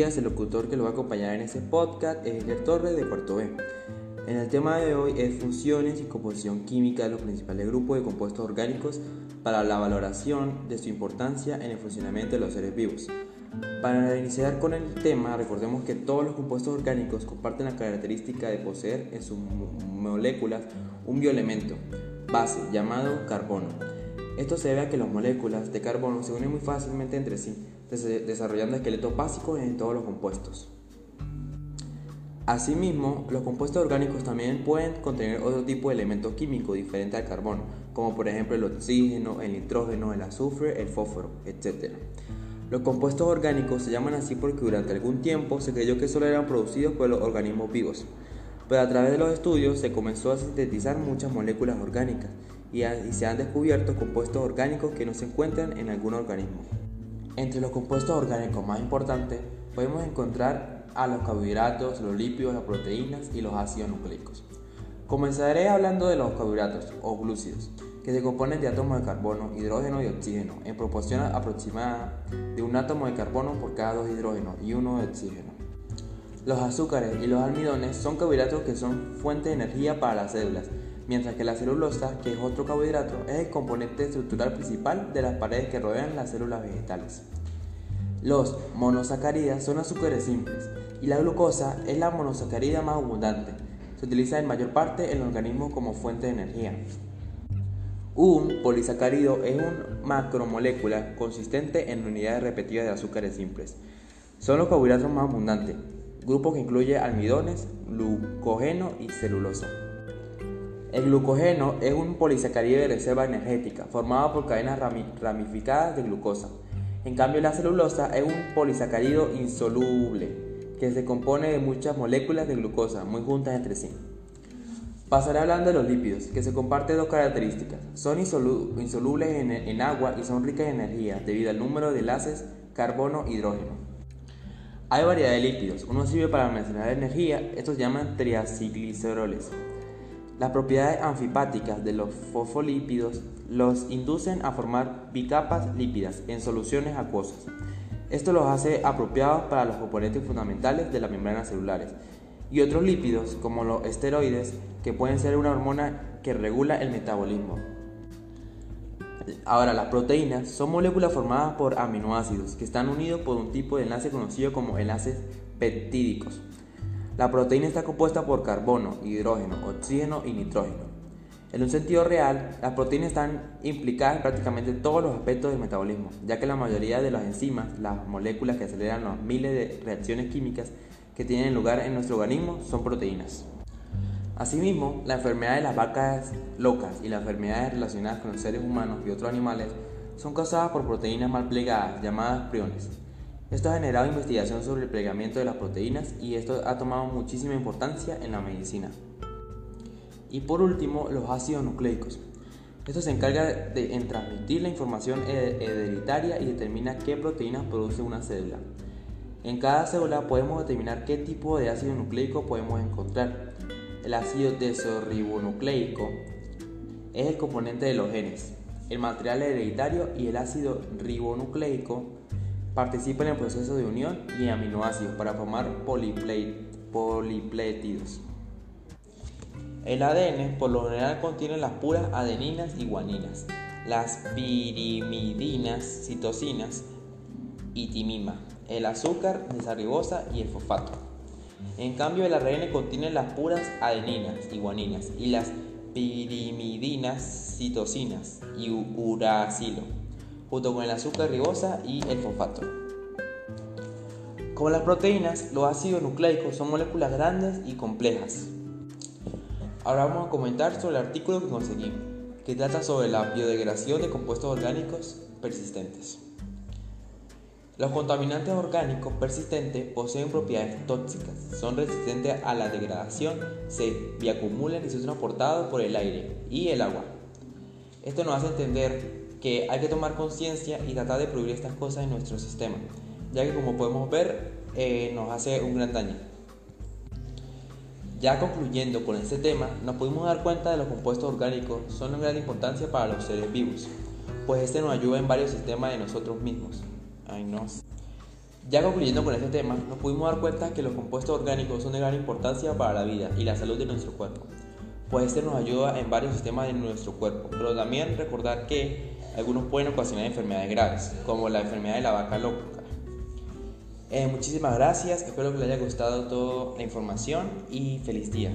el locutor que lo va a acompañar en este podcast es Edgar Torres de Cuarto B. En el tema de hoy es funciones y composición química de los principales grupos de compuestos orgánicos para la valoración de su importancia en el funcionamiento de los seres vivos. Para iniciar con el tema, recordemos que todos los compuestos orgánicos comparten la característica de poseer en sus moléculas un bioelemento, base, llamado carbono. Esto se debe a que las moléculas de carbono se unen muy fácilmente entre sí, desarrollando esqueletos básicos en todos los compuestos. Asimismo, los compuestos orgánicos también pueden contener otro tipo de elementos químicos diferentes al carbono, como por ejemplo el oxígeno, el nitrógeno, el azufre, el fósforo, etc. Los compuestos orgánicos se llaman así porque durante algún tiempo se creyó que solo eran producidos por los organismos vivos, pero a través de los estudios se comenzó a sintetizar muchas moléculas orgánicas y, se han descubierto compuestos orgánicos que no se encuentran en algún organismo. Entre los compuestos orgánicos más importantes podemos encontrar a los carbohidratos, los lípidos, las proteínas y los ácidos nucleicos. Comenzaré hablando de los carbohidratos o glúcidos, que se componen de átomos de carbono, hidrógeno y oxígeno, en proporción aproximada de un átomo de carbono por cada dos hidrógenos y uno de oxígeno. Los azúcares y los almidones son carbohidratos que son fuente de energía para las células mientras que la celulosa, que es otro carbohidrato, es el componente estructural principal de las paredes que rodean las células vegetales. Los monosacáridas son azúcares simples y la glucosa es la monosacárida más abundante. Se utiliza en mayor parte en el organismo como fuente de energía. Un polisacárido es una macromolécula consistente en unidades repetidas de azúcares simples. Son los carbohidratos más abundantes, grupo que incluye almidones, glucógeno y celulosa. El glucógeno es un polisacárido de reserva energética formado por cadenas ramificadas de glucosa. En cambio, la celulosa es un polisacárido insoluble que se compone de muchas moléculas de glucosa muy juntas entre sí. Pasaré hablando de los lípidos, que se comparten dos características. Son insolubles en, agua y son ricas en energía debido al número de enlaces carbono-hidrógeno. Hay variedad de lípidos. Uno sirve para almacenar energía, estos se llaman triacilgliceroles. Las propiedades anfipáticas de los fosfolípidos los inducen a formar bicapas lípidas en soluciones acuosas. Esto los hace apropiados para los componentes fundamentales de las membranas celulares. Y otros lípidos, como los esteroides, que pueden ser una hormona que regula el metabolismo. Ahora, las proteínas son moléculas formadas por aminoácidos que están unidos por un tipo de enlace conocido como enlaces peptídicos. La proteína está compuesta por carbono, hidrógeno, oxígeno y nitrógeno. En un sentido real, las proteínas están implicadas en prácticamente todos los aspectos del metabolismo, ya que la mayoría de las enzimas, las moléculas que aceleran los miles de reacciones químicas que tienen lugar en nuestro organismo, son proteínas. Asimismo, la enfermedad de las vacas locas y las enfermedades relacionadas con los seres humanos y otros animales son causadas por proteínas mal plegadas llamadas priones. Esto ha generado investigación sobre el plegamiento de las proteínas y esto ha tomado muchísima importancia en la medicina. Y por último, los ácidos nucleicos. Esto se encarga de en transmitir la información hereditaria y determina qué proteínas produce una célula. En cada célula podemos determinar qué tipo de ácido nucleico podemos encontrar. El ácido desoxirribonucleico es el componente de los genes, el material hereditario y el ácido ribonucleico Participa en el proceso de unión y aminoácidos para formar poliplétidos. El ADN por lo general contiene las puras adeninas y guaninas, las pirimidinas, citosinas y timima, el azúcar desarribosa y el fosfato. En cambio, el ARN contiene las puras adeninas y guaninas y las pirimidinas, citosinas y uracilo junto con el azúcar ribosa y el fosfato. Como las proteínas, los ácidos nucleicos son moléculas grandes y complejas. Ahora vamos a comentar sobre el artículo que conseguí, que trata sobre la biodegradación de compuestos orgánicos persistentes. Los contaminantes orgánicos persistentes poseen propiedades tóxicas, son resistentes a la degradación, se bioacumulan y son transportados por el aire y el agua. Esto nos hace entender que hay que tomar conciencia y tratar de prohibir estas cosas en nuestro sistema, ya que como podemos ver eh, nos hace un gran daño. Ya concluyendo con este tema, nos pudimos dar cuenta de los compuestos orgánicos son de gran importancia para los seres vivos, pues este nos ayuda en varios sistemas de nosotros mismos. Ya concluyendo con este tema, nos pudimos dar cuenta que los compuestos orgánicos son de gran importancia para la vida y la salud de nuestro cuerpo, pues este nos ayuda en varios sistemas de nuestro cuerpo, pero también recordar que algunos pueden ocasionar enfermedades graves, como la enfermedad de la vaca loca. Eh, muchísimas gracias, espero que les haya gustado toda la información y feliz día.